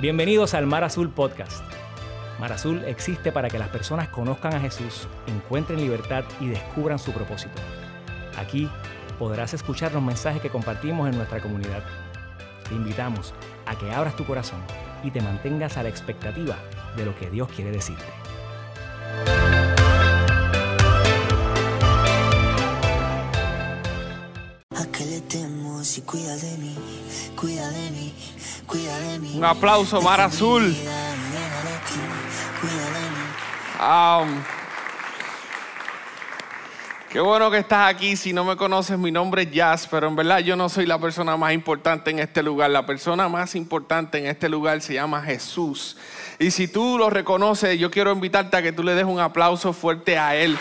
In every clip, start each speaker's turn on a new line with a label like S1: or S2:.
S1: Bienvenidos al Mar Azul Podcast. Mar Azul existe para que las personas conozcan a Jesús, encuentren libertad y descubran su propósito. Aquí podrás escuchar los mensajes que compartimos en nuestra comunidad. Te invitamos a que abras tu corazón y te mantengas a la expectativa de lo que Dios quiere decirte.
S2: Cuida de mí, cuida de mí, cuida de mí.
S3: Un aplauso, Mar Azul. Um, qué bueno que estás aquí. Si no me conoces, mi nombre es Jazz, pero en verdad yo no soy la persona más importante en este lugar. La persona más importante en este lugar se llama Jesús. Y si tú lo reconoces, yo quiero invitarte a que tú le des un aplauso fuerte a Él.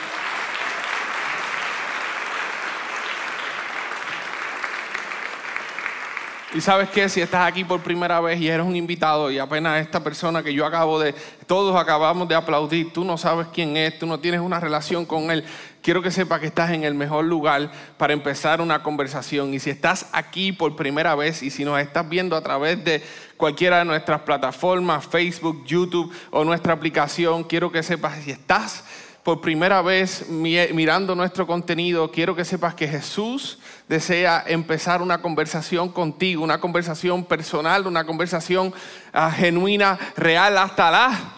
S3: Y sabes que si estás aquí por primera vez y eres un invitado y apenas esta persona que yo acabo de, todos acabamos de aplaudir, tú no sabes quién es, tú no tienes una relación con él, quiero que sepas que estás en el mejor lugar para empezar una conversación. Y si estás aquí por primera vez y si nos estás viendo a través de cualquiera de nuestras plataformas, Facebook, YouTube o nuestra aplicación, quiero que sepas si estás por primera vez mirando nuestro contenido, quiero que sepas que Jesús desea empezar una conversación contigo, una conversación personal, una conversación ah, genuina, real, hasta la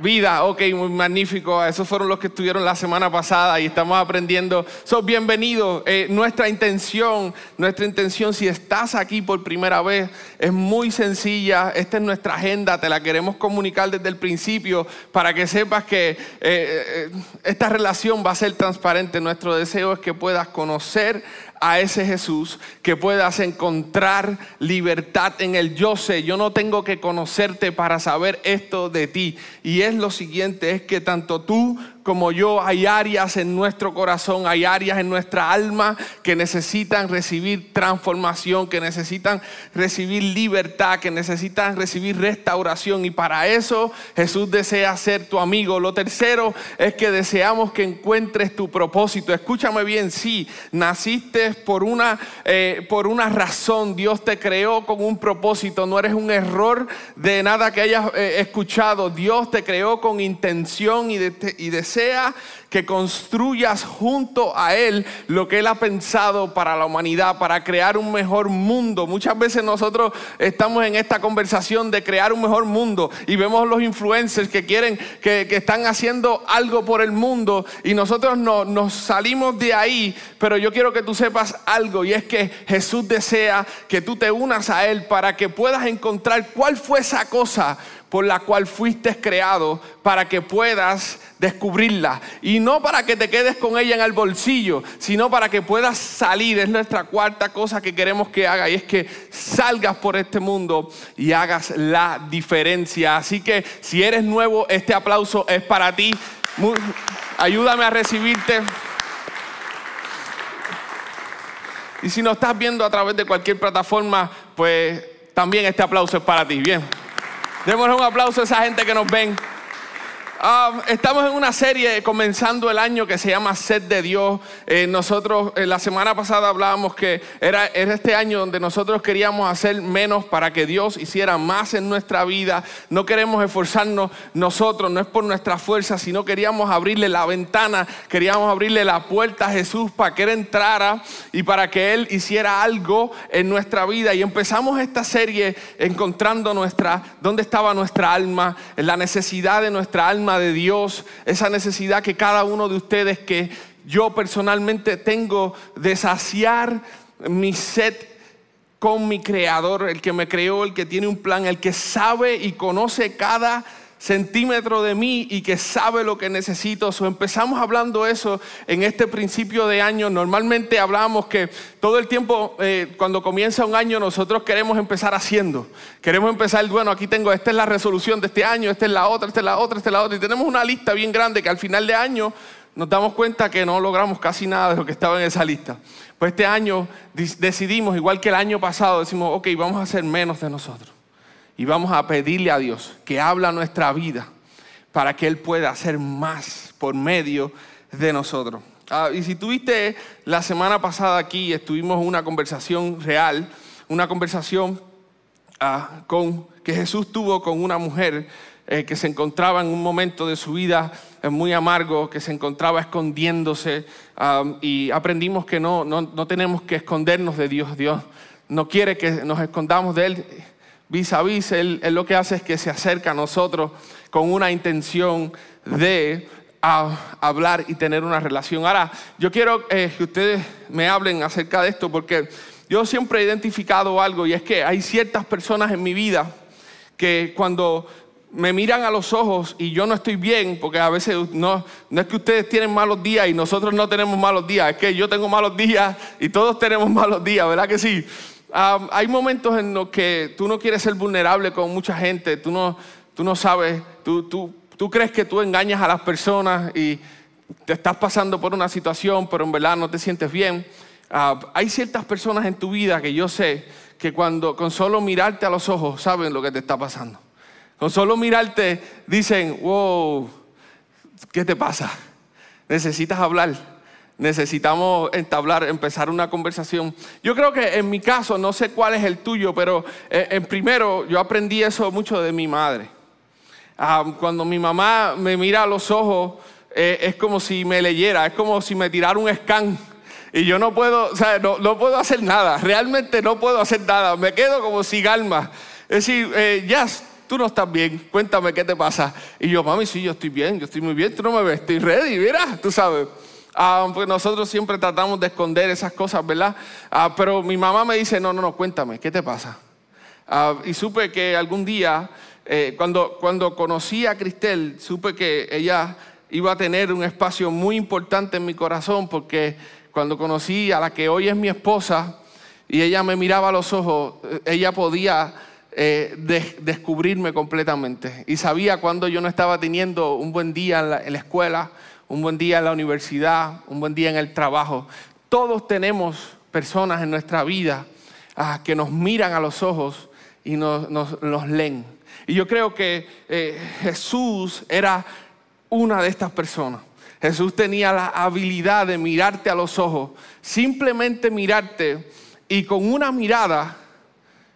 S3: vida, ok, muy magnífico. Esos fueron los que estuvieron la semana pasada y estamos aprendiendo. Sos bienvenido. Eh, nuestra intención, nuestra intención, si estás aquí por primera vez, es muy sencilla. Esta es nuestra agenda, te la queremos comunicar desde el principio para que sepas que eh, eh, esta relación va a ser transparente. Nuestro deseo es que puedas conocer a ese Jesús, que puedas encontrar libertad en el yo sé. Yo no tengo que conocerte para saber esto de ti. Y es lo siguiente, es que tanto tú como yo, hay áreas en nuestro corazón, hay áreas en nuestra alma que necesitan recibir transformación, que necesitan recibir libertad, que necesitan recibir restauración. Y para eso Jesús desea ser tu amigo. Lo tercero es que deseamos que encuentres tu propósito. Escúchame bien, sí, naciste por una, eh, por una razón. Dios te creó con un propósito. No eres un error de nada que hayas eh, escuchado. Dios te creó con intención y, de, y deseo que construyas junto a Él lo que Él ha pensado para la humanidad, para crear un mejor mundo. Muchas veces nosotros estamos en esta conversación de crear un mejor mundo y vemos los influencers que quieren, que, están haciendo algo por el mundo y nosotros no, nos salimos de ahí, pero yo quiero que tú sepas algo y es que Jesús desea que tú te unas a Él para que puedas encontrar cuál fue esa cosa por la cual fuiste creado para que puedas descubrirla. Y no para que te quedes con ella en el bolsillo, sino para que puedas salir. Es nuestra cuarta cosa que queremos que haga y es que salgas por este mundo y hagas la diferencia. Así que si eres nuevo, este aplauso es para ti. ayúdame a recibirte. Y si nos estás viendo a través de cualquier plataforma, pues también este aplauso es para ti. Bien. Démosle un aplauso a esa gente que nos ven. Ah, estamos en una serie comenzando el año que se llama Sed de Dios. Eh, nosotros eh, la semana pasada hablábamos que era, era, este año donde nosotros queríamos hacer menos para que Dios hiciera más en nuestra vida. No queremos esforzarnos nosotros, no es por nuestra fuerza, sino queríamos abrirle la ventana, queríamos abrirle la puerta a Jesús para que Él entrara y para que Él hiciera algo en nuestra vida. Y empezamos esta serie encontrando nuestra, dónde estaba nuestra alma, la necesidad de nuestra alma de Dios, esa necesidad que cada uno de ustedes, que yo personalmente tengo de saciar mi sed con mi creador, el que me creó, el que tiene un plan, el que sabe y conoce cada centímetro de mí y que sabe lo que necesito. Empezamos hablando eso en este principio de año. Normalmente hablamos que todo el tiempo, eh, cuando comienza un año, nosotros queremos empezar haciendo. Queremos empezar, bueno, aquí tengo, esta es la resolución de este año, esta es la otra, esta es la otra, esta es la otra. Y tenemos una lista bien grande que al final de año nos damos cuenta que no logramos casi nada de lo que estaba en esa lista. Pues este año decidimos, igual que el año pasado, decimos, ok, vamos a hacer menos de nosotros y vamos a pedirle a Dios que habla nuestra vida para que Él pueda hacer más por medio de nosotros. Ah, y si tuviste la semana pasada aquí, estuvimos una conversación real, una conversación ah, con, que Jesús tuvo con una mujer eh, que se encontraba en un momento de su vida eh, muy amargo, que se encontraba escondiéndose ah, y aprendimos que no, no, no tenemos que escondernos de Dios. Dios no quiere que nos escondamos de Él vis a vis. Él, lo que hace es que se acerca a nosotros con una intención de hablar y tener una relación. Ahora, yo quiero eh, que ustedes me hablen acerca de esto porque yo siempre he identificado algo y es que hay ciertas personas en mi vida que cuando me miran a los ojos y yo no estoy bien, porque a veces no, no es que ustedes tienen malos días y nosotros no tenemos malos días, es que yo tengo malos días y todos tenemos malos días, ¿verdad que sí? Ah, hay momentos en los que tú no quieres ser vulnerable con mucha gente, tú no, tú no sabes, tú, tú Tú crees que tú engañas a las personas y te estás pasando por una situación, pero en verdad no te sientes bien. Ah, hay ciertas personas en tu vida que yo sé que cuando con solo mirarte a los ojos saben lo que te está pasando. Con solo mirarte dicen, wow, ¿qué te pasa? Necesitas hablar. Necesitamos entablar, empezar una conversación. Yo creo que en mi caso, no sé cuál es el tuyo, pero eh, en primero yo aprendí eso mucho de mi madre. Ah, cuando mi mamá me mira a los ojos, eh, es como si me leyera, es como si me tirara un scan. Y yo no puedo, o sea, no, puedo hacer nada, realmente no puedo hacer nada, me quedo como sin alma. Es decir, eh, tú no estás bien, cuéntame qué te pasa. Y yo, mami, sí, yo estoy bien, yo estoy muy bien, tú no me ves, estoy ready, mira, tú sabes. Ah, pues nosotros siempre tratamos de esconder esas cosas, ¿verdad? Ah, pero mi mamá me dice, no, no, no, cuéntame, ¿qué te pasa? Ah, y supe que algún día eh, cuando, cuando conocí a Cristel, supe que ella iba a tener un espacio muy importante en mi corazón porque cuando conocí a la que hoy es mi esposa y ella me miraba a los ojos, eh, ella podía eh, descubrirme completamente y sabía cuando yo no estaba teniendo un buen día en la, escuela, un buen día en la universidad, un buen día en el trabajo. Todos tenemos personas en nuestra vida ah, que nos miran a los ojos y nos, nos leen. Y yo creo que eh, Jesús era una de estas personas. Jesús tenía la habilidad de mirarte a los ojos, simplemente mirarte y con una mirada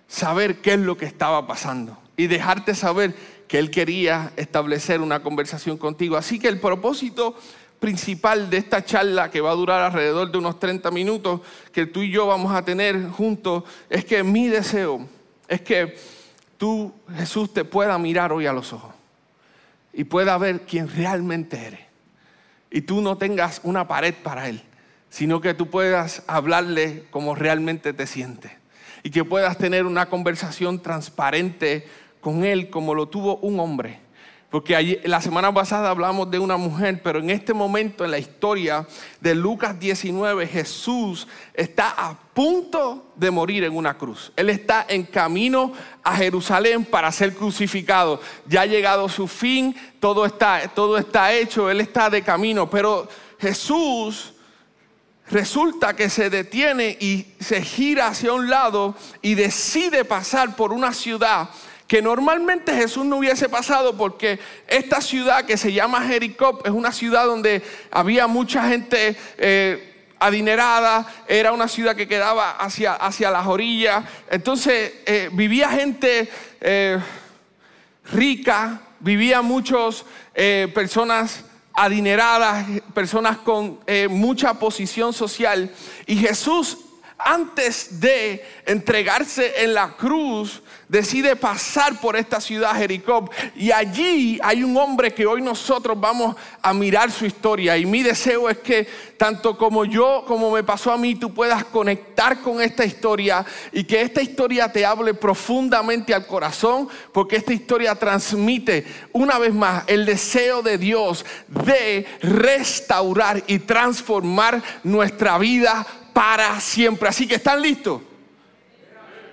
S3: saber qué es lo que estaba pasando y dejarte saber que Él quería establecer una conversación contigo. Así que el propósito principal de esta charla, que va a durar alrededor de unos 30 minutos, que tú y yo vamos a tener juntos, es que mi deseo es que tú, Jesús, te pueda mirar hoy a los ojos y pueda ver quién realmente eres. Y tú no tengas una pared para Él, sino que tú puedas hablarle como realmente te sientes. Y que puedas tener una conversación transparente con Él como lo tuvo un hombre porque la semana pasada hablamos de una mujer, pero en este momento en la historia de Lucas 19, Jesús está a punto de morir en una cruz. Él está en camino a Jerusalén para ser crucificado. Ya ha llegado su fin, todo está, todo está hecho, Él está de camino. Pero Jesús resulta que se detiene y se gira hacia un lado y decide pasar por una ciudad que normalmente Jesús no hubiese pasado porque esta ciudad que se llama Jericó es una ciudad donde había mucha gente eh, adinerada, era una ciudad que quedaba hacia, hacia las orillas, entonces eh, vivía gente eh, rica, vivía muchas personas adineradas, personas con mucha posición social. Y Jesús antes de entregarse en la cruz, decide pasar por esta ciudad Jericó. Y allí hay un hombre que hoy nosotros vamos a mirar su historia. Y mi deseo es que tanto como yo, como me pasó a mí, tú puedas conectar con esta historia y que esta historia te hable profundamente al corazón porque esta historia transmite una vez más el deseo de Dios de restaurar y transformar nuestra vida para siempre. Así que están listos.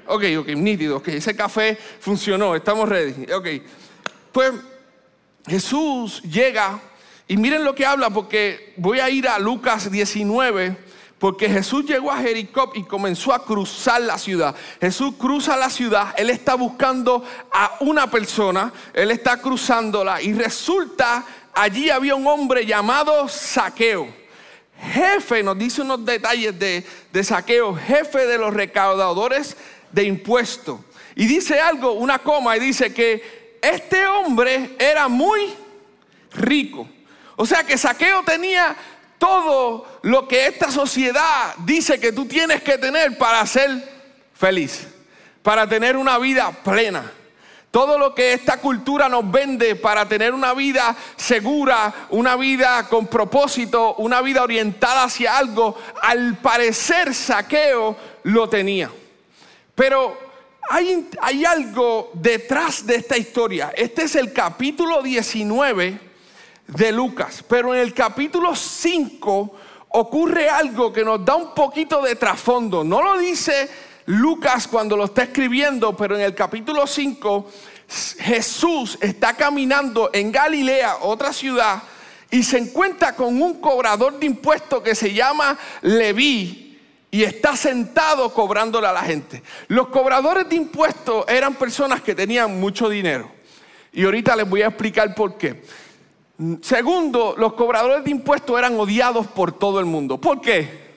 S3: Ok, ok, nítido, ok, ese café funcionó, estamos ready. Ok, pues Jesús llega y miren lo que habla porque voy a ir a Lucas 19 porque Jesús llegó a Jericó y comenzó a cruzar la ciudad. Jesús cruza la ciudad, él está buscando a una persona, él está cruzándola y resulta allí había un hombre llamado Saqueo jefe, nos dice unos detalles de, de saqueo, jefe de los recaudadores de impuestos. Y dice algo, una coma, y dice que este hombre era muy rico. O sea que Saqueo tenía todo lo que esta sociedad dice que tú tienes que tener para ser feliz, para tener una vida plena. Todo lo que esta cultura nos vende para tener una vida segura, una vida con propósito, una vida orientada hacia algo, al parecer Saqueo lo tenía. Pero hay, algo detrás de esta historia. Este es el capítulo 19 de Lucas, pero en el capítulo 5 ocurre algo que nos da un poquito de trasfondo. No lo dice Lucas cuando lo está escribiendo, pero en el capítulo 5 Jesús está caminando en Galilea, otra ciudad, y se encuentra con un cobrador de impuestos que se llama Leví y está sentado cobrándole a la gente. Los cobradores de impuestos eran personas que tenían mucho dinero. Y ahorita les voy a explicar por qué. Segundo, los cobradores de impuestos eran odiados por todo el mundo. ¿Por qué?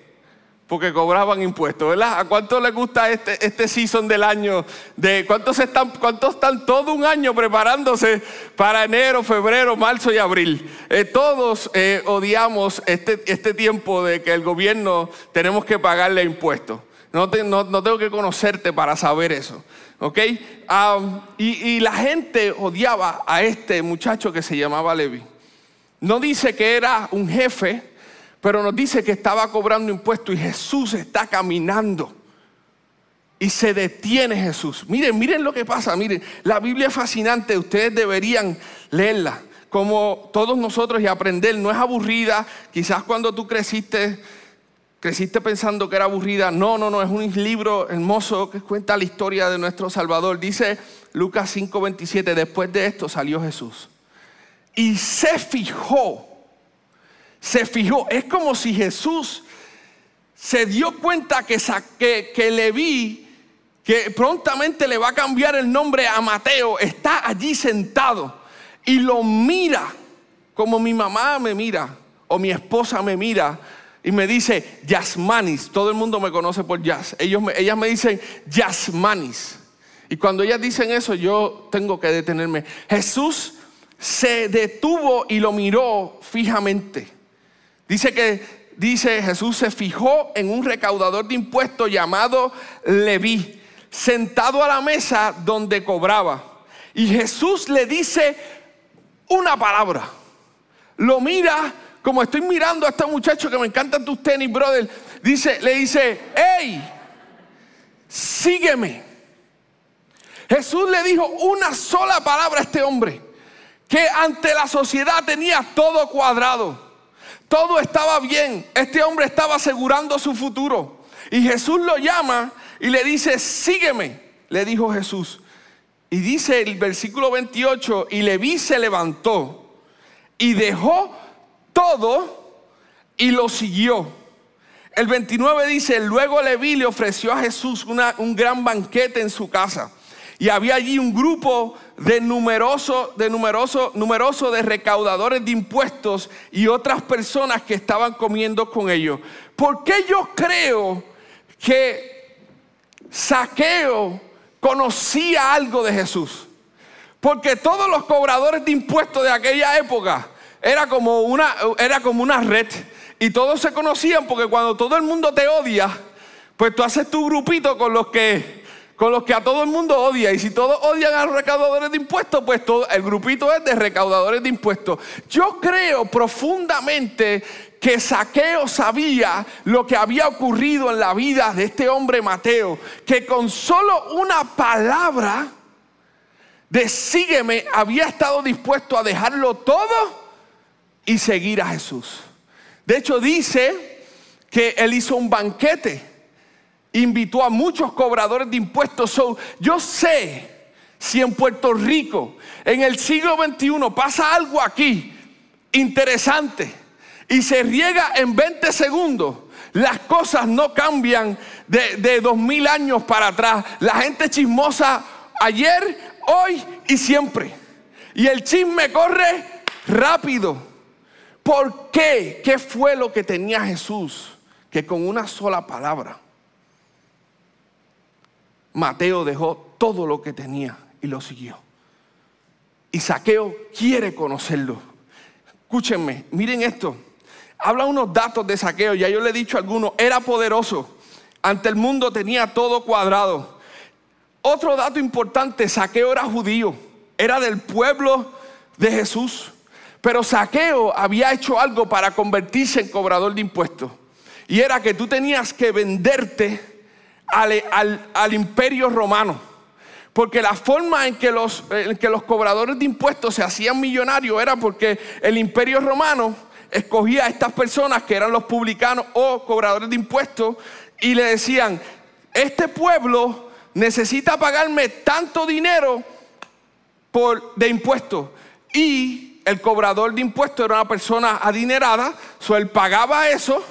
S3: Porque cobraban impuestos, ¿verdad? ¿A cuánto les gusta este, este season del año? De ¿cuántos, están, ¿Cuántos están todo un año preparándose para enero, febrero, marzo y abril? Eh, todos eh, odiamos este, este tiempo de que el gobierno tenemos que pagarle impuestos. No, no, tengo que conocerte para saber eso. ¿Ok? y, y la gente odiaba a este muchacho que se llamaba Levi. No dice que era un jefe, pero nos dice que estaba cobrando impuestos y Jesús está caminando. Y se detiene Jesús. Miren, miren lo que pasa. Miren, la Biblia es fascinante. Ustedes deberían leerla como todos nosotros y aprender. No es aburrida. Quizás cuando tú creciste, creciste pensando que era aburrida. No, no, no. Es un libro hermoso que cuenta la historia de nuestro Salvador. Dice Lucas 5:27. Después de esto salió Jesús y se fijó, se fijó, es como si Jesús se dio cuenta que, que, que Leví, que prontamente le va a cambiar el nombre a Mateo, está allí sentado y lo mira como mi mamá me mira o mi esposa me mira y me dice Yasmanis. Todo el mundo me conoce por Yas. Ellos ellas me dicen Yasmanis. Y cuando ellas dicen eso, yo tengo que detenerme. Jesús se detuvo y lo miró fijamente. Dice que dice Jesús se fijó en un recaudador de impuestos llamado Leví, sentado a la mesa donde cobraba. Y Jesús le dice una palabra. Lo mira como estoy mirando a este muchacho que me encantan tus tenis, brother. Dice, le dice, hey, sígueme. Jesús le dijo una sola palabra a este hombre que ante la sociedad tenía todo cuadrado. Todo estaba bien. Este hombre estaba asegurando su futuro. Y Jesús lo llama y le dice, sígueme, le dijo Jesús. Y dice el versículo 28, y Leví se levantó y dejó todo y lo siguió. El 29 dice, luego Leví le ofreció a Jesús un gran banquete en su casa. Y había allí un grupo de numeroso, de numeroso, numeroso de recaudadores de impuestos y otras personas que estaban comiendo con ellos. ¿Por qué yo creo que Saqueo conocía algo de Jesús? Porque todos los cobradores de impuestos de aquella época era como una, era como una red. Y todos se conocían porque cuando todo el mundo te odia, pues tú haces tu grupito con los que con los que a todo el mundo odia. Y si todos odian a los recaudadores de impuestos, pues todo, el grupito es de recaudadores de impuestos. Yo creo profundamente que Saqueo sabía lo que había ocurrido en la vida de este hombre Mateo, que con solo una palabra de sígueme había estado dispuesto a dejarlo todo y seguir a Jesús. De hecho dice que él hizo un banquete invitó a muchos cobradores de impuestos. yo sé si en Puerto Rico, en el siglo XXI, pasa algo aquí interesante y se riega en 20 segundos, las cosas no cambian de, de dos mil años para atrás. La gente chismosa ayer, hoy y siempre. Y el chisme corre rápido. ¿Por qué? ¿Qué fue lo que tenía Jesús? Que con una sola palabra Mateo dejó todo lo que tenía y lo siguió. Y Saqueo quiere conocerlo. Escúchenme, miren esto. Habla unos datos de Saqueo, ya yo le he dicho algunos, era poderoso. Ante el mundo tenía todo cuadrado. Otro dato importante, Saqueo era judío, era del pueblo de Jesús. Pero Saqueo había hecho algo para convertirse en cobrador de impuestos. Y era que tú tenías que venderte al, imperio romano. Porque la forma en que, los, que los cobradores de impuestos se hacían millonarios era porque el imperio romano escogía a estas personas que eran los publicanos o cobradores de impuestos y le decían, este pueblo necesita pagarme tanto dinero por, de impuestos. Y el cobrador de impuestos era una persona adinerada, so él pagaba eso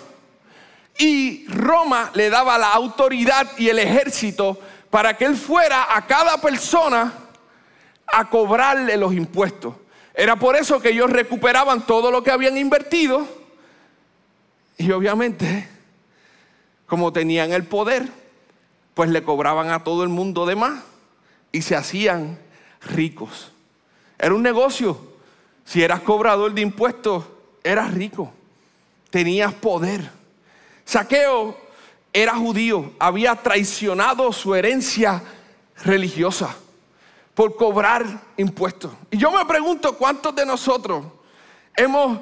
S3: y Roma le daba la autoridad y el ejército para que él fuera a cada persona a cobrarle los impuestos. Era por eso que ellos recuperaban todo lo que habían invertido y obviamente, como tenían el poder, pues le cobraban a todo el mundo de más y se hacían ricos. Era un negocio. Si eras cobrador de impuestos, eras rico, tenías poder. Saqueo era judío, había traicionado su herencia religiosa por cobrar impuestos. Y yo me pregunto cuántos de nosotros hemos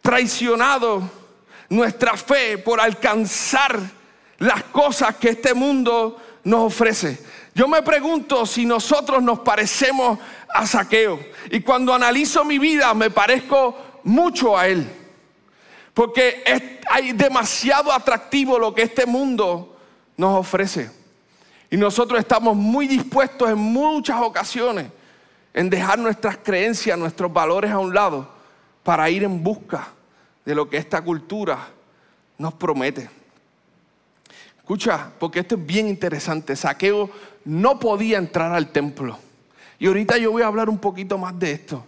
S3: traicionado nuestra fe por alcanzar las cosas que este mundo nos ofrece. Yo me pregunto si nosotros nos parecemos a Saqueo. Y cuando analizo mi vida me parezco mucho a él. Porque hay demasiado atractivo lo que este mundo nos ofrece. Y nosotros estamos muy dispuestos en muchas ocasiones en dejar nuestras creencias, nuestros valores a un lado para ir en busca de lo que esta cultura nos promete. Escucha, porque esto es bien interesante. Saqueo no podía entrar al templo. Y ahorita yo voy a hablar un poquito más de esto.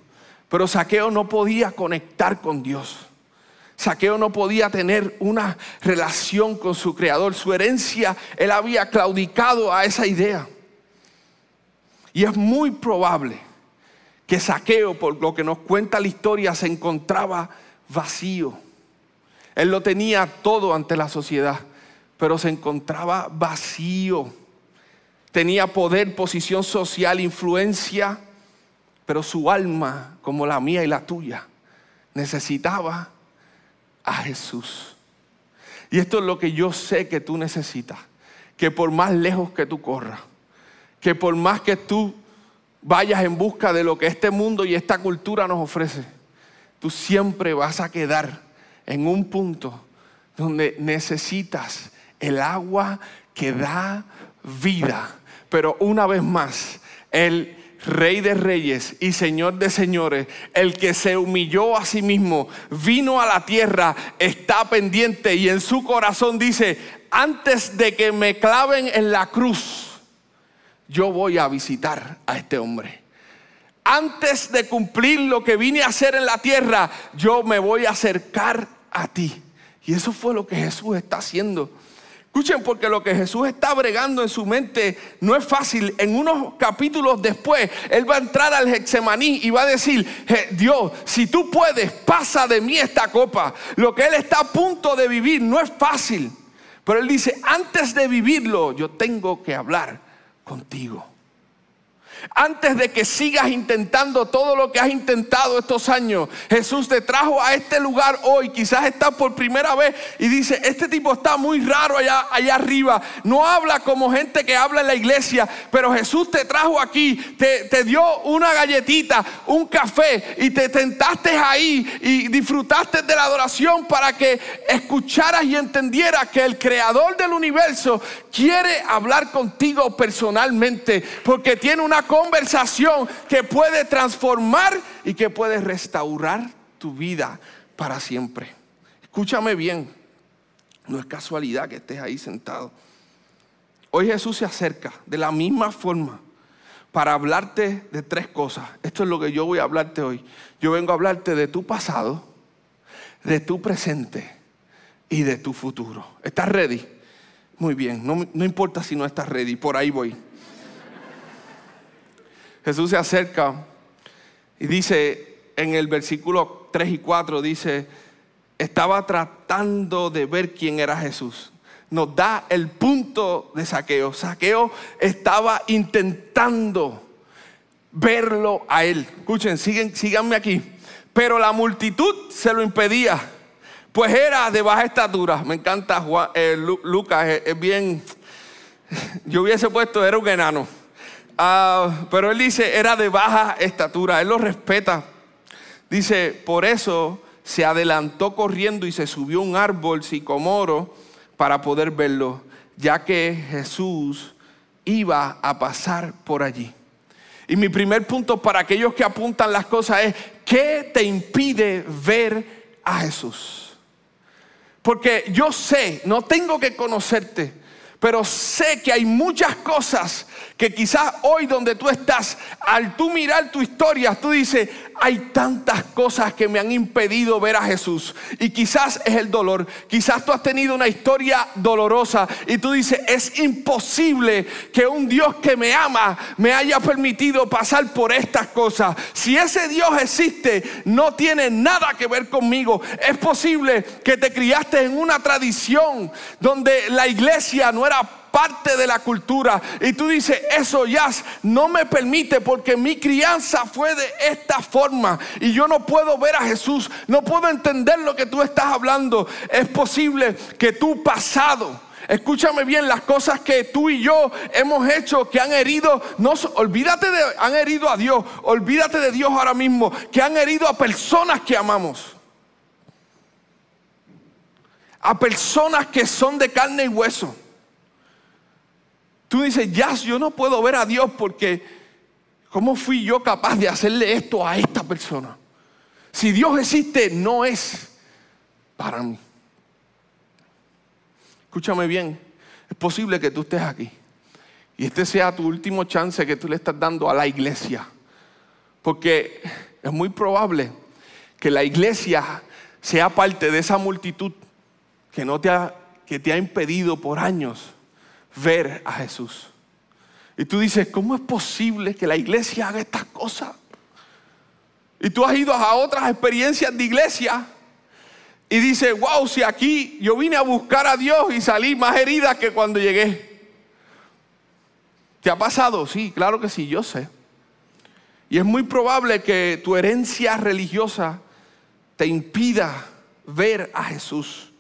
S3: Pero Saqueo no podía conectar con Dios. Saqueo no podía tener una relación con su creador. Su herencia, él había claudicado a esa idea. Y es muy probable que Saqueo, por lo que nos cuenta la historia, se encontraba vacío. Él lo tenía todo ante la sociedad, pero se encontraba vacío tenía poder, posición social, influencia, pero su alma, como la mía y la tuya, necesitaba a Jesús. Y esto es lo que yo sé que tú necesitas, que por más lejos que tú corras, que por más que tú vayas en busca de lo que este mundo y esta cultura nos ofrece, tú siempre vas a quedar en un punto donde necesitas el agua que da vida pero una vez más, el Rey de Reyes y Señor de Señores, el que se humilló a sí mismo, vino a la tierra, está pendiente y en su corazón dice, antes de que me claven en la cruz, yo voy a visitar a este hombre. Antes de cumplir lo que vine a hacer en la tierra, yo me voy a acercar a ti. Y eso fue lo que Jesús está haciendo Escuchen, porque lo que Jesús está bregando en su mente no es fácil. En unos capítulos después, Él va a entrar al Hexemaní y va a decir, Dios, si tú puedes, pasa de mí esta copa. Lo que Él está a punto de vivir no es fácil. Pero Él dice, antes de vivirlo, yo tengo que hablar contigo. Antes de que sigas intentando todo lo que has intentado estos años, Jesús te trajo a este lugar hoy. Quizás estás por primera vez y dice, este tipo está muy raro allá, allá arriba. No habla como gente que habla en la iglesia, pero Jesús te trajo aquí, te, te dio una galletita, un café y te tentaste ahí y disfrutaste de la adoración para que escucharas y entendieras que el creador del universo quiere hablar contigo personalmente porque tiene una conversación que puede transformar y que puede restaurar tu vida para siempre. Escúchame bien, no es casualidad que estés ahí sentado. Hoy Jesús se acerca de la misma forma para hablarte de tres cosas. Esto es lo que yo voy a hablarte hoy. Yo vengo a hablarte de tu pasado, de tu presente y de tu futuro. ¿Estás ready? Muy bien, no, importa si no estás ready, por ahí voy. Jesús se acerca y dice en el versículo 3 y 4, dice, estaba tratando de ver quién era Jesús. Nos da el punto de saqueo. Saqueo estaba intentando verlo a él. Escuchen, siguen, síganme aquí. Pero la multitud se lo impedía, pues era de baja estatura. Me encanta eh, Lucas, es, bien. Yo hubiese puesto, era un enano. Ah, pero él dice, era de baja estatura. Él lo respeta. Dice, por eso se adelantó corriendo y se subió a un árbol sicomoro para poder verlo, ya que Jesús iba a pasar por allí. Y mi primer punto para aquellos que apuntan las cosas es, ¿qué te impide ver a Jesús? Porque yo sé, no tengo que conocerte, pero sé que hay muchas cosas que quizás hoy donde tú estás, al tú mirar tu historia, tú dices, hay tantas cosas que me han impedido ver a Jesús. Y quizás es el dolor. Quizás tú has tenido una historia dolorosa y tú dices, es imposible que un Dios que me ama me haya permitido pasar por estas cosas. Si ese Dios existe, no tiene nada que ver conmigo. Es posible que te criaste en una tradición donde la iglesia no era parte de la cultura. Y tú dices, eso ya no me permite porque mi crianza fue de esta forma. Y yo no puedo ver a Jesús, no puedo entender lo que tú estás hablando. Es posible que tu pasado... Escúchame bien, las cosas que tú y yo hemos hecho que han herido, no, olvídate de, han herido a Dios, olvídate de Dios ahora mismo, que han herido a personas que amamos. A personas que son de carne y hueso. Tú dices, ya, yo no puedo ver a Dios porque ¿cómo fui yo capaz de hacerle esto a esta persona? Si Dios existe, no es para mí. Escúchame bien, es posible que tú estés aquí y este sea tu último chance que tú le estás dando a la iglesia. Porque es muy probable que la iglesia sea parte de esa multitud que, no te ha, que te ha impedido por años ver a Jesús. Y tú dices, ¿cómo es posible que la iglesia haga estas cosas? Y tú has ido a otras experiencias de iglesia y dices, wow, si aquí yo vine a buscar a Dios y salí más herida que cuando llegué. ¿Te ha pasado? Sí, claro que sí, yo sé. Y es muy probable que tu herencia religiosa te impida ver a Jesús.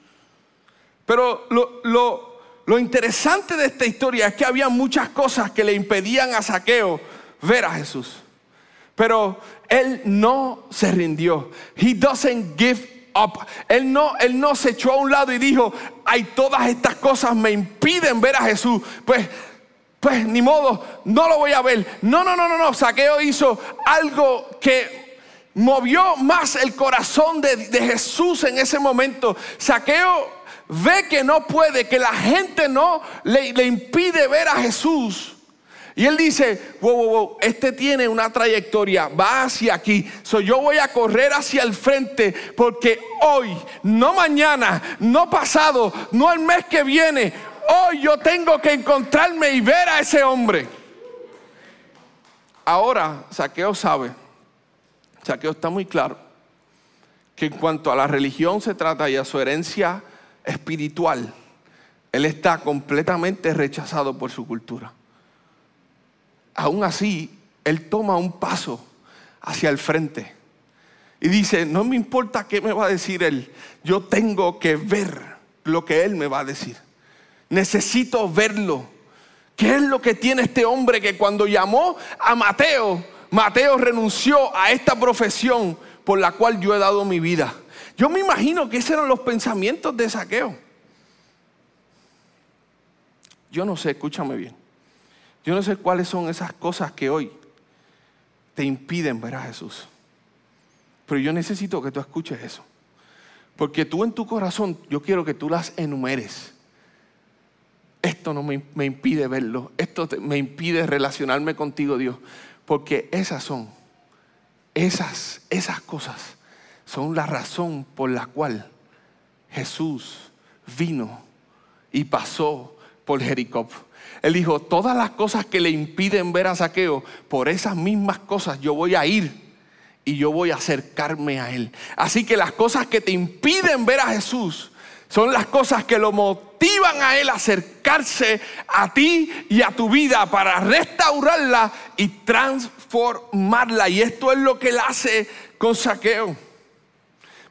S3: Pero lo, lo, lo interesante de esta historia es que había muchas cosas que le impedían a Saqueo ver a Jesús. Pero él no se rindió. He doesn't give up. Él no, él no se echó a un lado y dijo, hay todas estas cosas me impiden ver a Jesús. Pues, pues ni modo, no lo voy a ver. No, no, no, no, no. Saqueo hizo algo que movió más el corazón de, de Jesús en ese momento. Saqueo ve que no puede, que la gente no le, impide ver a Jesús. Y él dice, wow, wow, wow, este tiene una trayectoria, va hacia aquí. So yo voy a correr hacia el frente porque hoy, no mañana, no pasado, no el mes que viene, hoy yo tengo que encontrarme y ver a ese hombre. Ahora, Saqueo sabe, Saqueo está muy claro, que en cuanto a la religión se trata y a su herencia espiritual, él está completamente rechazado por su cultura. Aún así, él toma un paso hacia el frente y dice, no me importa qué me va a decir él, yo tengo que ver lo que él me va a decir. Necesito verlo. ¿Qué es lo que tiene este hombre que cuando llamó a Mateo, Mateo renunció a esta profesión por la cual yo he dado mi vida? Yo me imagino que esos eran los pensamientos de saqueo. Yo no sé, escúchame bien. Yo no sé cuáles son esas cosas que hoy te impiden ver a Jesús. Pero yo necesito que tú escuches eso. Porque tú en tu corazón, yo quiero que tú las enumeres. Esto no me, impide verlo. Esto me impide relacionarme contigo, Dios. Porque esas son, esas, esas cosas son la razón por la cual Jesús vino y pasó por Jericó. Él dijo, todas las cosas que le impiden ver a Saqueo, por esas mismas cosas yo voy a ir y yo voy a acercarme a Él. Así que las cosas que te impiden ver a Jesús son las cosas que lo motivan a Él a acercarse a ti y a tu vida para restaurarla y transformarla. Y esto es lo que Él hace con Saqueo.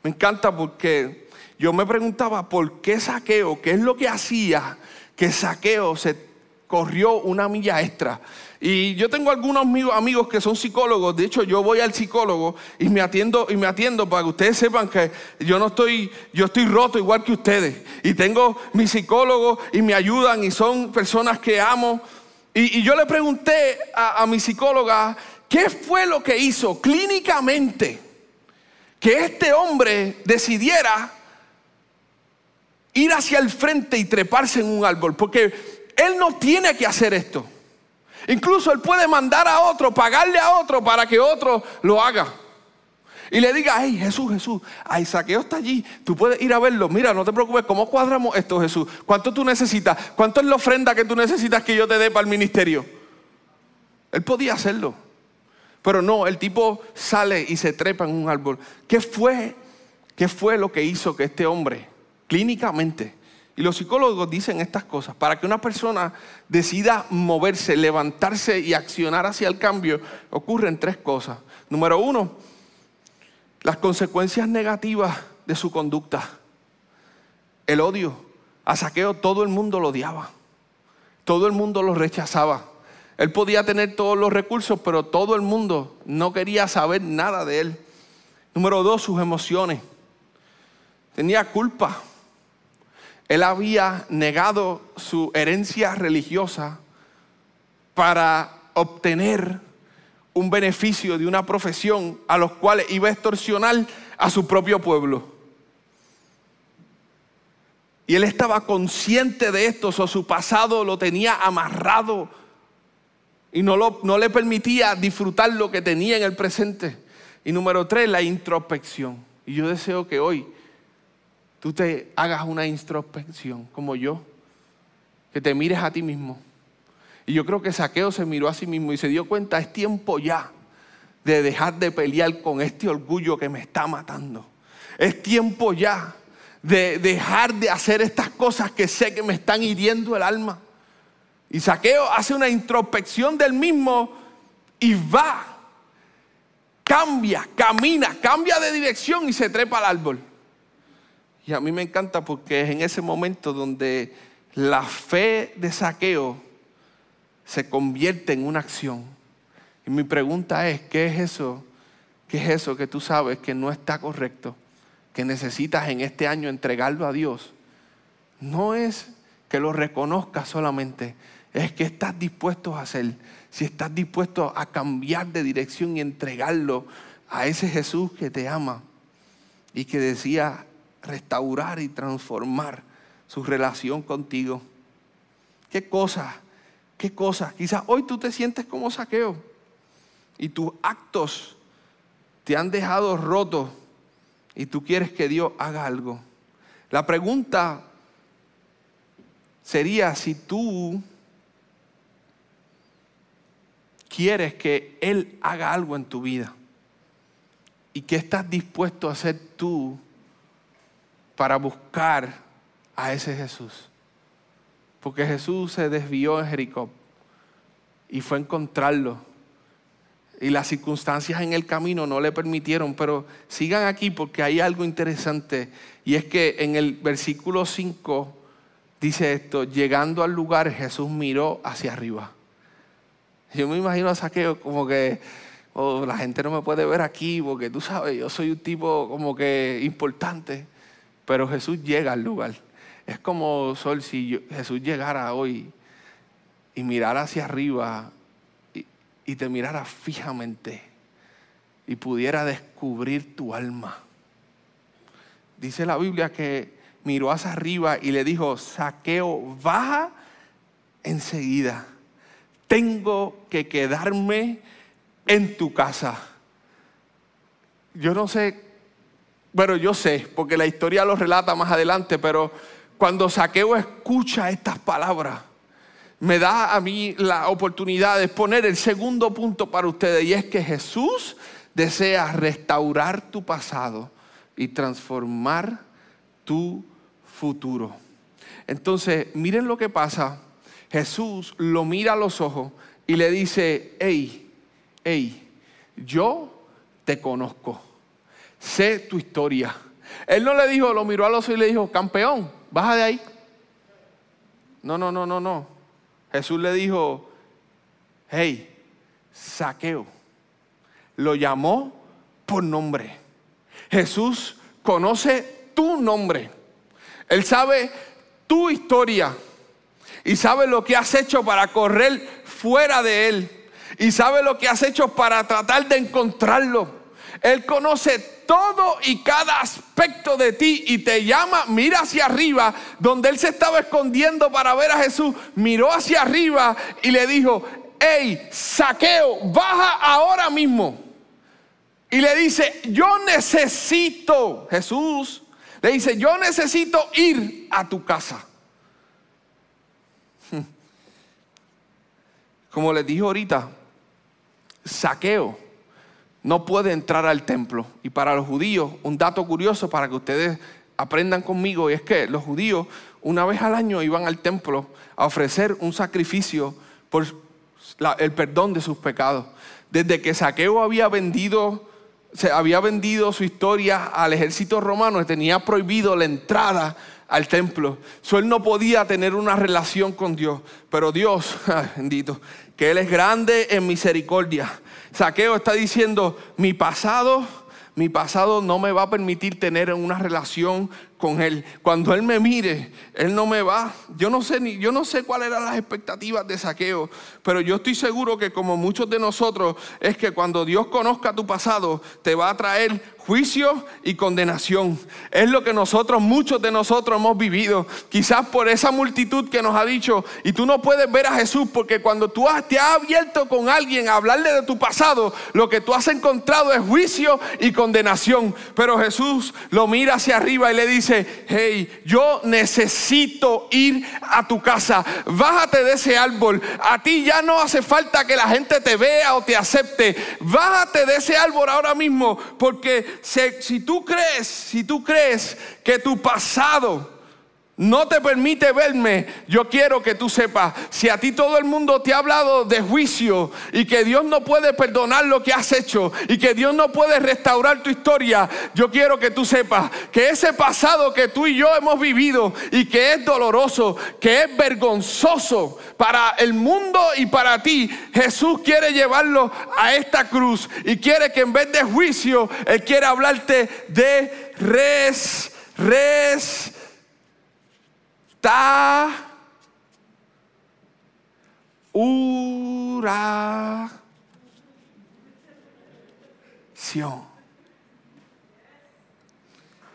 S3: Me encanta porque yo me preguntaba por qué Saqueo, qué es lo que hacía que Saqueo se corrió una milla extra. Y yo tengo algunos amigos, que son psicólogos, de hecho yo voy al psicólogo y me atiendo y me atiendo para que ustedes sepan que yo no estoy yo estoy roto igual que ustedes. Y tengo mis psicólogos y me ayudan y son personas que amo. Y, yo le pregunté a, a mi psicóloga qué fue lo que hizo clínicamente que este hombre decidiera ir hacia el frente y treparse en un árbol, porque él no tiene que hacer esto. Incluso Él puede mandar a otro, pagarle a otro para que otro lo haga. Y le diga, hey Jesús, Jesús, ahí Saqueo está allí, tú puedes ir a verlo. Mira, no te preocupes, ¿cómo cuadramos esto, Jesús? ¿Cuánto tú necesitas? ¿Cuánto es la ofrenda que tú necesitas que yo te dé para el ministerio? Él podía hacerlo. Pero no, el tipo sale y se trepa en un árbol. ¿Qué fue? ¿Qué fue lo que hizo que este hombre, clínicamente, y los psicólogos dicen estas cosas. Para que una persona decida moverse, levantarse y accionar hacia el cambio, ocurren tres cosas. Número uno, las consecuencias negativas de su conducta. El odio. A Saqueo todo el mundo lo odiaba. Todo el mundo lo rechazaba. Él podía tener todos los recursos, pero todo el mundo no quería saber nada de él. Número dos, sus emociones. Tenía culpa él había negado su herencia religiosa para obtener un beneficio de una profesión a los cuales iba a extorsionar a su propio pueblo. Y él estaba consciente de esto, o su pasado lo tenía amarrado y no, no le permitía disfrutar lo que tenía en el presente. Y número tres, la introspección. Y yo deseo que hoy tú te hagas una introspección como yo, que te mires a ti mismo. Y yo creo que Saqueo se miró a sí mismo y se dio cuenta, es tiempo ya de dejar de pelear con este orgullo que me está matando. Es tiempo ya de dejar de hacer estas cosas que sé que me están hiriendo el alma. Y Saqueo hace una introspección del mismo y va, cambia, camina, cambia de dirección y se trepa al árbol. Y a mí me encanta porque es en ese momento donde la fe de saqueo se convierte en una acción. Y mi pregunta es, ¿qué es eso? ¿Qué es eso que tú sabes que no está correcto? Que necesitas en este año entregarlo a Dios. No es que lo reconozcas solamente, es que estás dispuesto a hacer. Si estás dispuesto a cambiar de dirección y entregarlo a ese Jesús que te ama y que decía, restaurar y transformar su relación contigo. ¿Qué cosas? ¿Qué cosas? Quizás hoy tú te sientes como saqueo y tus actos te han dejado roto y tú quieres que Dios haga algo. La pregunta sería si tú quieres que Él haga algo en tu vida y qué estás dispuesto a hacer tú para buscar a ese Jesús. Porque Jesús se desvió en Jericó y fue a encontrarlo. Y las circunstancias en el camino no le permitieron, pero sigan aquí porque hay algo interesante. Y es que en el versículo 5 dice esto, llegando al lugar Jesús miró hacia arriba. Yo me imagino a Saqueo como que, oh, la gente no me puede ver aquí porque tú sabes, yo soy un tipo como que importante. Pero Jesús llega al lugar. Es como, Sol, si Jesús llegara hoy y mirara hacia arriba y, y te mirara fijamente y pudiera descubrir tu alma. Dice la Biblia que miró hacia arriba y le dijo, saqueo, baja enseguida. Tengo que quedarme en tu casa. Yo no sé bueno, yo sé, porque la historia lo relata más adelante, pero cuando Saqueo escucha estas palabras, me da a mí la oportunidad de exponer el segundo punto para ustedes y es que Jesús desea restaurar tu pasado y transformar tu futuro. Entonces, miren lo que pasa. Jesús lo mira a los ojos y le dice, hey, hey, yo te conozco, sé tu historia. Él no le dijo, lo miró a los ojos y le dijo, campeón, baja de ahí. No, no, no, no, no. Jesús le dijo, hey, saqueo. Lo llamó por nombre. Jesús conoce tu nombre. Él sabe tu historia y sabe lo que has hecho para correr fuera de Él y sabe lo que has hecho para tratar de encontrarlo. Él conoce todo y cada aspecto de ti y te llama, mira hacia arriba, donde Él se estaba escondiendo para ver a Jesús, miró hacia arriba y le dijo, hey, saqueo, baja ahora mismo. Y le dice, yo necesito, Jesús, le dice, yo necesito ir a tu casa. Como les dije ahorita, saqueo no puede entrar al templo. Y para los judíos, un dato curioso para que ustedes aprendan conmigo, y es que los judíos una vez al año iban al templo a ofrecer un sacrificio por el perdón de sus pecados. Desde que Saqueo había vendido, se había vendido su historia al ejército romano, tenía prohibido la entrada al templo. So, él no podía tener una relación con Dios. Pero Dios, bendito, que Él es grande en misericordia. Saqueo está diciendo, mi pasado, mi pasado no me va a permitir tener una relación con Él. Cuando Él me mire, Él no me va. Yo no sé ni, yo no sé cuáles eran las expectativas de saqueo, pero yo estoy seguro que como muchos de nosotros, es que cuando Dios conozca tu pasado, te va a traer juicio y condenación. Es lo que nosotros, muchos de nosotros hemos vivido. Quizás por esa multitud que nos ha dicho, y tú no puedes ver a Jesús porque cuando tú te has abierto con alguien a hablarle de tu pasado, lo que tú has encontrado es juicio y condenación. Pero Jesús lo mira hacia arriba y le dice, hey, yo necesito ir a tu casa, bájate de ese árbol, a ti ya no hace falta que la gente te vea o te acepte, bájate de ese árbol ahora mismo, porque si, tú crees, si tú crees que tu pasado no te permite verme, yo quiero que tú sepas, si a ti todo el mundo te ha hablado de juicio y que Dios no puede perdonar lo que has hecho y que Dios no puede restaurar tu historia, yo quiero que tú sepas que ese pasado que tú y yo hemos vivido y que es doloroso, que es vergonzoso para el mundo y para ti, Jesús quiere llevarlo a esta cruz y quiere que en vez de juicio, Él quiere hablarte de res, res oración.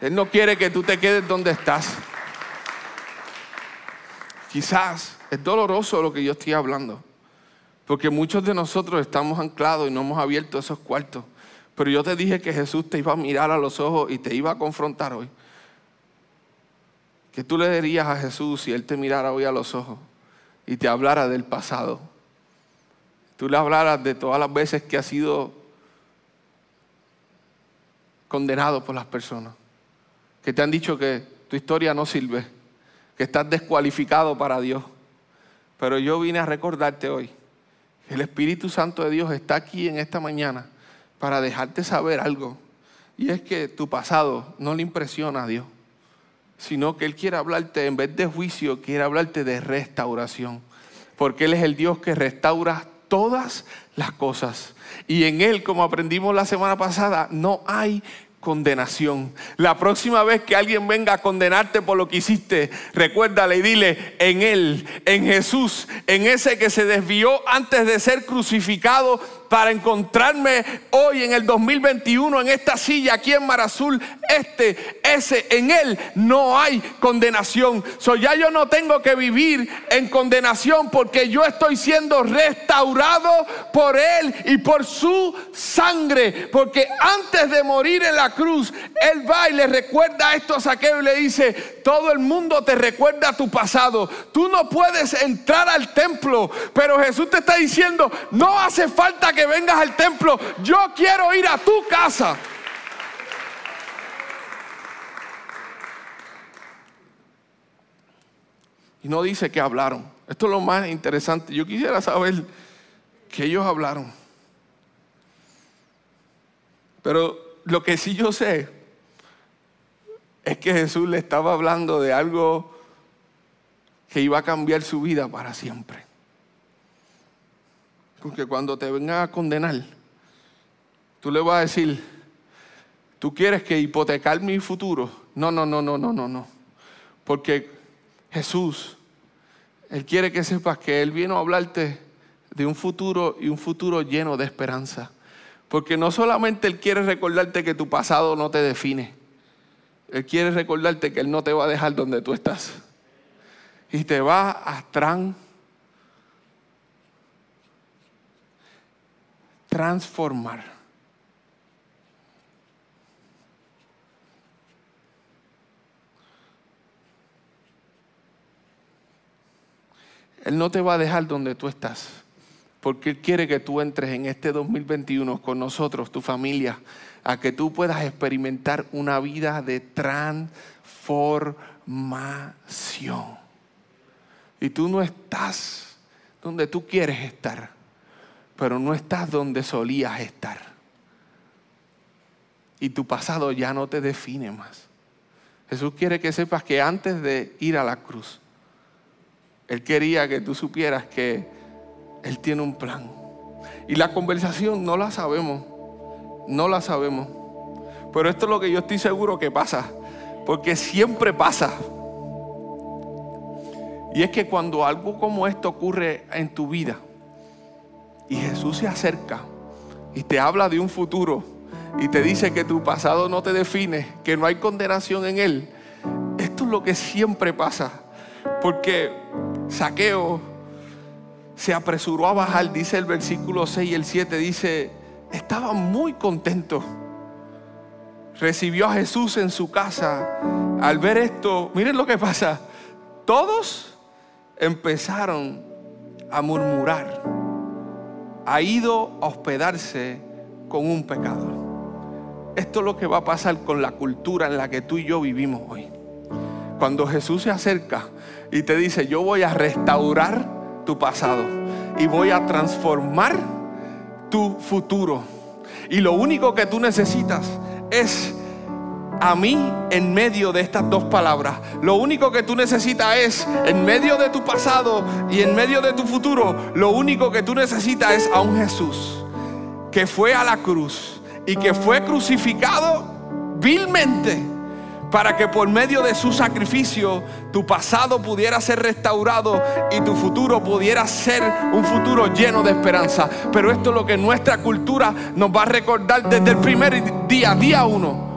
S3: Él no quiere que tú te quedes donde estás. Quizás es doloroso lo que yo estoy hablando, porque muchos de nosotros estamos anclados y no hemos abierto esos cuartos. Pero yo te dije que Jesús te iba a mirar a los ojos y te iba a confrontar hoy. ¿Qué tú le dirías a Jesús si Él te mirara hoy a los ojos y te hablara del pasado? Tú le hablaras de todas las veces que has sido condenado por las personas, que te han dicho que tu historia no sirve, que estás descualificado para Dios. Pero yo vine a recordarte hoy, el Espíritu Santo de Dios está aquí en esta mañana para dejarte saber algo. Y es que tu pasado no le impresiona a Dios sino que Él quiere hablarte, en vez de juicio, quiere hablarte de restauración. Porque Él es el Dios que restaura todas las cosas. Y en Él, como aprendimos la semana pasada, no hay condenación. La próxima vez que alguien venga a condenarte por lo que hiciste, recuérdale y dile, en Él, en Jesús, en ese que se desvió antes de ser crucificado, para encontrarme hoy en el 2021 en esta silla aquí en Mar Azul, este, ese, en él no hay condenación. So ya yo no tengo que vivir en condenación porque yo estoy siendo restaurado por él y por su sangre. Porque antes de morir en la cruz, él va y le recuerda esto a Saqueo y le dice, todo el mundo te recuerda tu pasado. Tú no puedes entrar al templo, pero Jesús te está diciendo, no hace falta que vengas al templo, yo quiero ir a tu casa. Y no dice que hablaron. Esto es lo más interesante. Yo quisiera saber que ellos hablaron. Pero lo que sí yo sé es que Jesús le estaba hablando de algo que iba a cambiar su vida para siempre. Porque cuando te vengan a condenar, tú le vas a decir, tú quieres que hipotecar mi futuro. No, no, no, no, no, no, no. Porque Jesús, Él quiere que sepas que Él vino a hablarte de un futuro y un futuro lleno de esperanza. Porque no solamente Él quiere recordarte que tu pasado no te define, Él quiere recordarte que Él no te va a dejar donde tú estás. Y te va a tran, transformar. Él no te va a dejar donde tú estás, porque Él quiere que tú entres en este 2021 con nosotros, tu familia, a que tú puedas experimentar una vida de transformación. Y tú no estás donde tú quieres estar, pero no estás donde solías estar. Y tu pasado ya no te define más. Jesús quiere que sepas que antes de ir a la cruz, Él quería que tú supieras que Él tiene un plan. Y la conversación no la sabemos, no la sabemos. Pero esto es lo que yo estoy seguro que pasa, porque siempre pasa. Y es que cuando algo como esto ocurre en tu vida y Jesús se acerca y te habla de un futuro y te dice que tu pasado no te define, que no hay condenación en él, esto es lo que siempre pasa. Porque Saqueo se apresuró a bajar, dice el versículo 6 y el 7, dice, estaba muy contento. Recibió a Jesús en su casa. Al ver esto, miren lo que pasa. Todos empezaron a murmurar. Ha ido a hospedarse con un pecador. Esto es lo que va a pasar con la cultura en la que tú y yo vivimos hoy. Cuando Jesús se acerca y te dice, yo voy a restaurar tu pasado y voy a transformar tu futuro. Y lo único que tú necesitas es a mí en medio de estas dos palabras. Lo único que tú necesitas es, en medio de tu pasado y en medio de tu futuro, lo único que tú necesitas es a un Jesús que fue a la cruz y que fue crucificado vilmente para que por medio de su sacrificio tu pasado pudiera ser restaurado y tu futuro pudiera ser un futuro lleno de esperanza. Pero esto es lo que nuestra cultura nos va a recordar desde el primer día, día uno.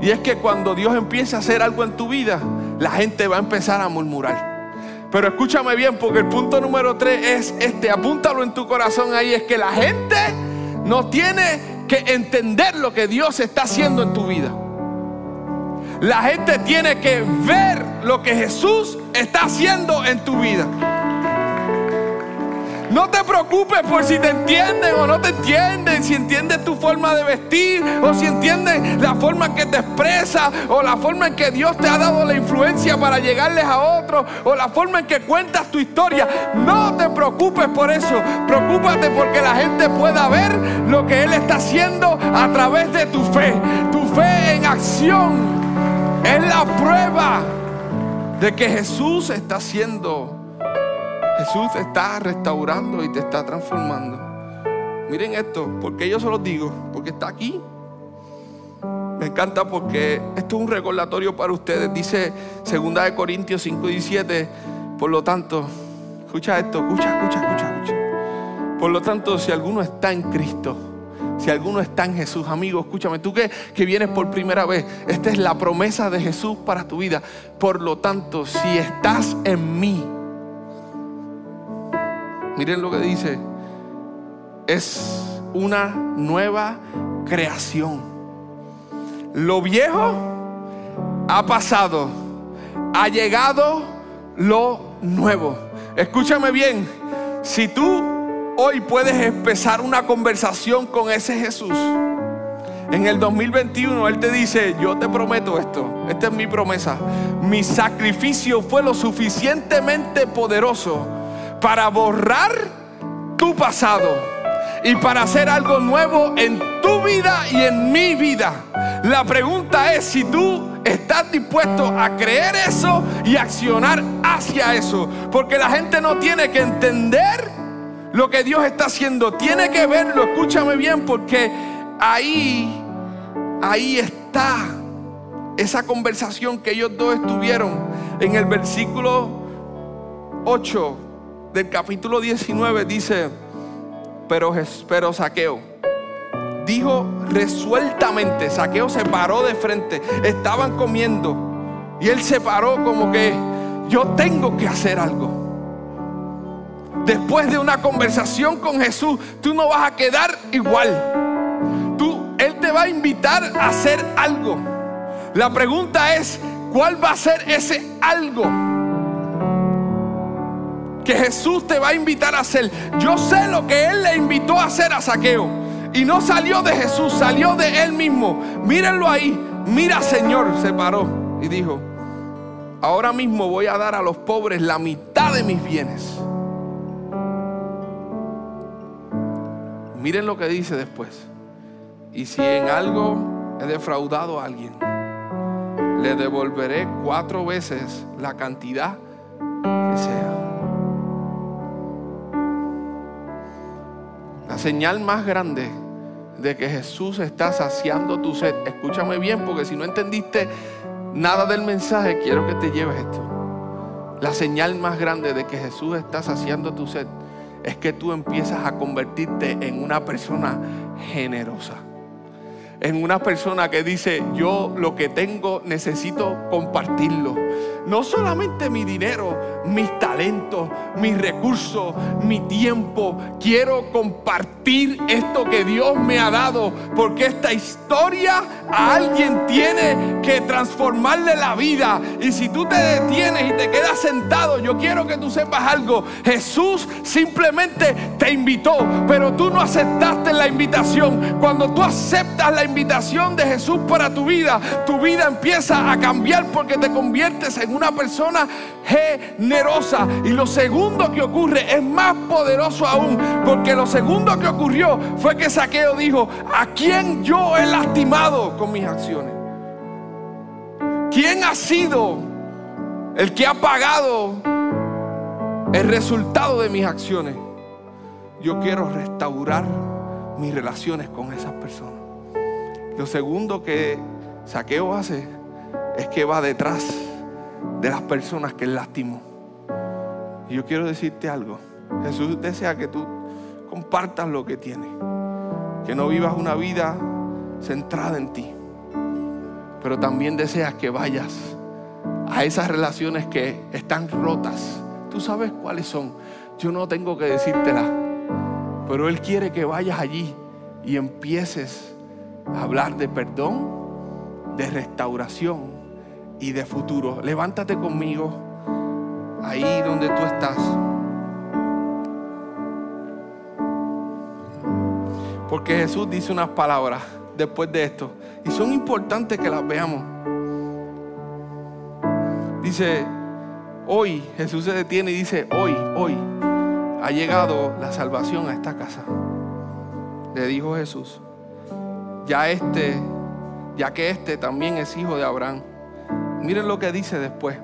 S3: Y es que cuando Dios empieza a hacer algo en tu vida, la gente va a empezar a murmurar. Pero escúchame bien, porque el punto número tres es este, apúntalo en tu corazón ahí, es que la gente no tiene que entender lo que Dios está haciendo en tu vida. La gente tiene que ver lo que Jesús está haciendo en tu vida. No te preocupes por si te entienden o no te entienden, si entienden tu forma de vestir o si entienden la forma que te expresas o la forma en que Dios te ha dado la influencia para llegarles a otros o la forma en que cuentas tu historia. No te preocupes por eso. Preocúpate porque la gente pueda ver lo que Él está haciendo a través de tu fe. Tu fe en acción es la prueba de que Jesús está haciendo Jesús está restaurando y te está transformando. Miren esto, porque yo se los digo, porque está aquí. Me encanta porque esto es un recordatorio para ustedes. Dice 2 de Corintios 5 y 17. Por lo tanto, escucha esto, escucha, escucha, escucha, escucha. Por lo tanto, si alguno está en Cristo, si alguno está en Jesús, amigo, escúchame, tú que, que vienes por primera vez, esta es la promesa de Jesús para tu vida. Por lo tanto, si estás en mí, miren lo que dice, es una nueva creación. Lo viejo ha pasado, ha llegado lo nuevo. Escúchame bien, si tú hoy puedes empezar una conversación con ese Jesús, en el 2021 Él te dice, yo te prometo esto, esta es mi promesa, mi sacrificio fue lo suficientemente poderoso para borrar tu pasado y para hacer algo nuevo en tu vida y en mi vida. La pregunta es si tú estás dispuesto a creer eso y accionar hacia eso. Porque la gente no tiene que entender lo que Dios está haciendo. Tiene que verlo, escúchame bien, porque ahí, ahí está esa conversación que ellos dos estuvieron en el versículo 8 del capítulo 19. Dice, pero, pero Saqueo dijo resueltamente, Saqueo se paró de frente, estaban comiendo y él se paró como que yo tengo que hacer algo. Después de una conversación con Jesús, tú no vas a quedar igual. Tú, él te va a invitar a hacer algo. La pregunta es, ¿cuál va a ser ese algo? Que Jesús te va a invitar a hacer. Yo sé lo que Él le invitó a hacer a Saqueo. Y no salió de Jesús, salió de Él mismo. Mírenlo ahí. Mira, Señor, se paró y dijo, ahora mismo voy a dar a los pobres la mitad de mis bienes. Miren lo que dice después. Y si en algo he defraudado a alguien, le devolveré cuatro veces la cantidad que sea. La señal más grande de que Jesús está saciando tu sed. Escúchame bien, porque si no entendiste nada del mensaje, quiero que te lleves esto. La señal más grande de que Jesús está saciando tu sed es que tú empiezas a convertirte en una persona generosa. En una persona que dice, yo lo que tengo necesito compartirlo no solamente mi dinero, mis talentos, mis recursos, mi tiempo. Quiero compartir esto que Dios me ha dado, porque esta historia a alguien tiene que transformarle la vida. Y si tú te detienes y te quedas sentado, yo quiero que tú sepas algo. Jesús simplemente te invitó, pero tú no aceptaste la invitación. Cuando tú aceptas la invitación de Jesús para tu vida, tu vida empieza a cambiar porque te conviertes en una persona generosa. Y lo segundo que ocurre es más poderoso aún, porque lo segundo que ocurrió fue que Saqueo dijo, ¿a quién yo he lastimado con mis acciones? ¿Quién ha sido el que ha pagado el resultado de mis acciones? Yo quiero restaurar mis relaciones con esas personas. Lo segundo que Saqueo hace es que va detrás de las personas que él lastimó. Y yo quiero decirte algo. Jesús desea que tú compartas lo que tienes. Que no vivas una vida centrada en ti. Pero también deseas que vayas a esas relaciones que están rotas. Tú sabes cuáles son. Yo no tengo que decírtelas. Pero Él quiere que vayas allí y empieces a hablar de perdón, de restauración y de futuro. Levántate conmigo ahí donde tú estás. Porque Jesús dice unas palabras después de esto y son importantes que las veamos. Dice, hoy Jesús se detiene y dice, hoy, hoy ha llegado la salvación a esta casa. Le dijo Jesús, ya este, ya que este también es hijo de Abraham. Miren lo que dice después.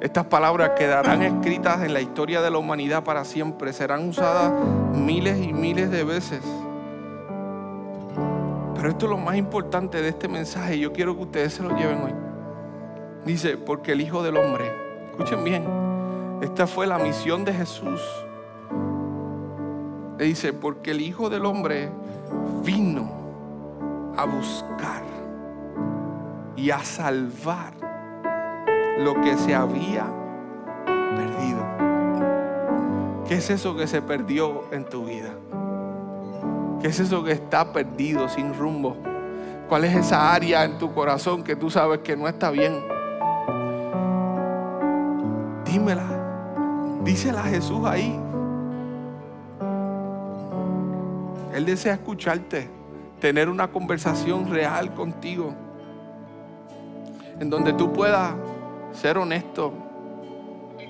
S3: Estas palabras quedarán escritas en la historia de la humanidad para siempre. Serán usadas miles y miles de veces. Pero esto es lo más importante de este mensaje yo quiero que ustedes se lo lleven hoy. Dice, porque el Hijo del Hombre, escuchen bien, esta fue la misión de Jesús. Le dice, porque el Hijo del Hombre vino a buscar y a salvar lo que se había perdido. ¿Qué es eso que se perdió en tu vida? ¿Qué es eso que está perdido, sin rumbo? ¿Cuál es esa área en tu corazón que tú sabes que no está bien? Dímela. Dísela a Jesús ahí. Él desea escucharte, tener una conversación real contigo, en donde tú puedas ser honesto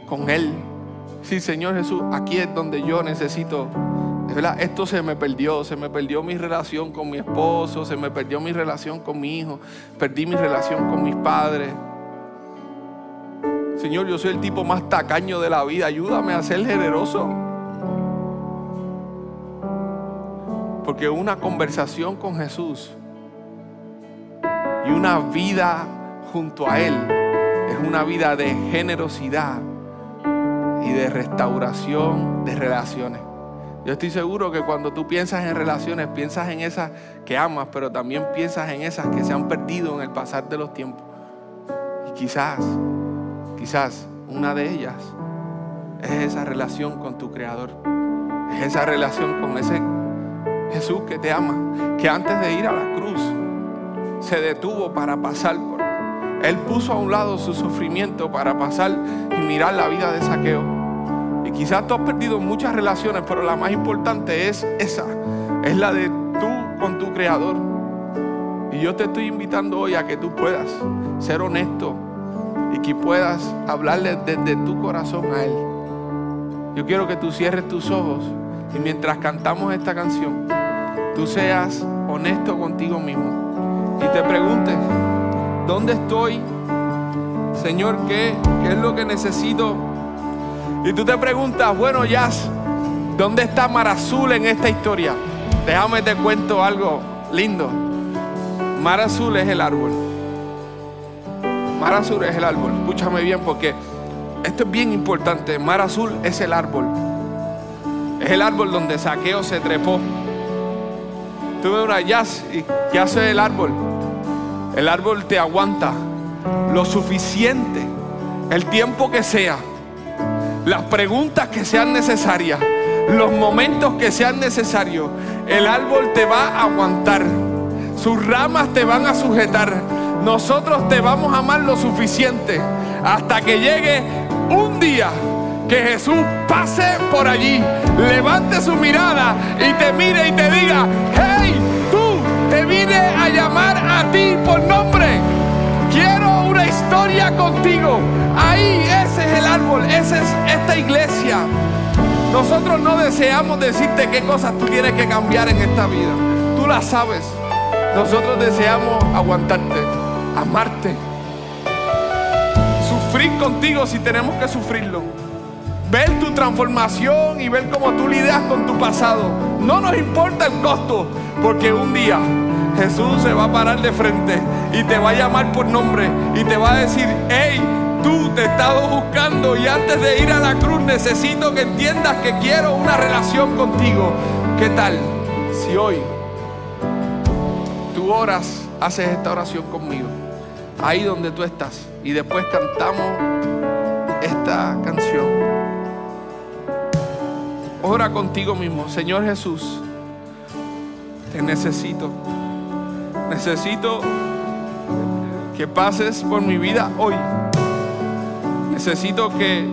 S3: con Él. Sí, Señor Jesús, aquí es donde yo necesito ¿verdad? Esto se me perdió, se me perdió mi relación con mi esposo, se me perdió mi relación con mi hijo, perdí mi relación con mis padres. Señor, yo soy el tipo más tacaño de la vida, ayúdame a ser generoso. Porque una conversación con Jesús y una vida junto a Él es una vida de generosidad y de restauración de relaciones. Yo estoy seguro que cuando tú piensas en relaciones, piensas en esas que amas, pero también piensas en esas que se han perdido en el pasar de los tiempos. Y quizás, quizás una de ellas es esa relación con tu Creador. Es esa relación con ese Jesús que te ama, que antes de ir a la cruz se detuvo para pasar por... Él puso a un lado su sufrimiento para pasar y mirar la vida de saqueo y quizás tú has perdido muchas relaciones, pero la más importante es esa. Es la de tú con tu creador. Y yo te estoy invitando hoy a que tú puedas ser honesto y que puedas hablarle desde tu corazón a Él. Yo quiero que tú cierres tus ojos y mientras cantamos esta canción, tú seas honesto contigo mismo y te preguntes, ¿dónde estoy? Señor, ¿qué, qué es lo que necesito y tú te preguntas, bueno, Jazz, ¿dónde está Mar Azul en esta historia? Déjame te cuento algo lindo. Mar Azul es el árbol. Mar Azul es el árbol. Escúchame bien porque esto es bien importante. Mar Azul es el árbol. Es el árbol donde Saqueo se trepó. Tú me una Jazz, ¿y qué hace el árbol? El árbol te aguanta lo suficiente, el tiempo que sea las preguntas que sean necesarias, los momentos que sean necesarios. El árbol te va a aguantar, sus ramas te van a sujetar. Nosotros te vamos a amar lo suficiente hasta que llegue un día que Jesús pase por allí, levante su mirada y te mire y te diga, te vine a llamar a ti por nombre. Quiero una historia contigo. Ahí ese es el árbol, esa es esta iglesia. Nosotros no deseamos decirte qué cosas tú tienes que cambiar en esta vida. Tú las sabes. Nosotros deseamos aguantarte, amarte, sufrir contigo si tenemos que sufrirlo. Ver tu transformación y ver cómo tú lidias con tu pasado. No nos importa el costo, porque un día Jesús se va a parar de frente y te va a llamar por nombre y te va a decir, hey, tú te he estado buscando y antes de ir a la cruz necesito que entiendas que quiero una relación contigo. ¿Qué tal si hoy tú oras, haces esta oración conmigo? Ahí donde tú estás y después cantamos esta canción. Ora contigo mismo, Señor Jesús, te necesito. Necesito que pases por mi vida hoy. Necesito que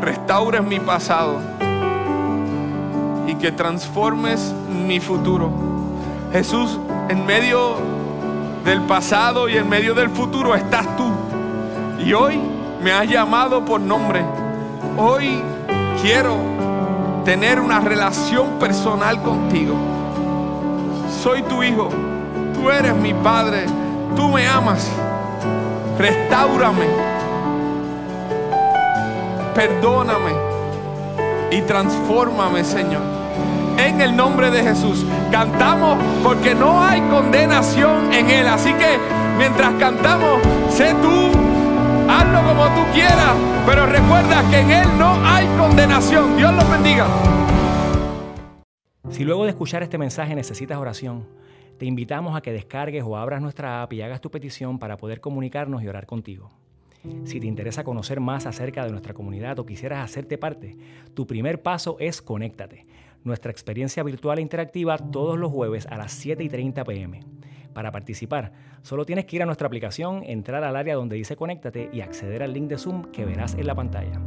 S3: restaures mi pasado y que transformes mi futuro. Jesús, en medio del pasado y en medio del futuro estás tú. Y hoy me has llamado por nombre. Hoy quiero tener una relación personal contigo. Soy tu hijo tú eres mi Padre, tú me amas, restaurame, perdóname y transfórmame, Señor. En el nombre de Jesús, cantamos porque no hay condenación en Él. Así que mientras cantamos, sé tú, hazlo como tú quieras, pero recuerda que en Él no hay condenación. Dios los bendiga.
S1: Si luego de escuchar este mensaje necesitas oración, te invitamos a que descargues o abras nuestra app y hagas tu petición para poder comunicarnos y orar contigo. Si te interesa conocer más acerca de nuestra comunidad o quisieras hacerte parte, tu primer paso es Conéctate, nuestra experiencia virtual e interactiva todos los jueves a las 7 y 30 pm. Para participar, solo tienes que ir a nuestra aplicación, entrar al área donde dice Conéctate y acceder al link de Zoom que verás en la pantalla.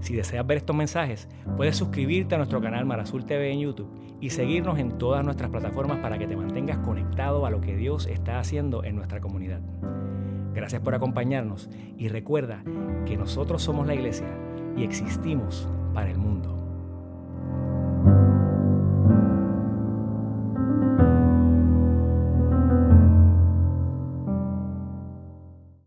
S1: Si deseas ver estos mensajes, puedes suscribirte a nuestro canal Marazul TV en YouTube y seguirnos en todas nuestras plataformas para que te mantengas conectado a lo que Dios está haciendo en nuestra comunidad. Gracias por acompañarnos y recuerda que nosotros somos la iglesia y existimos para el mundo.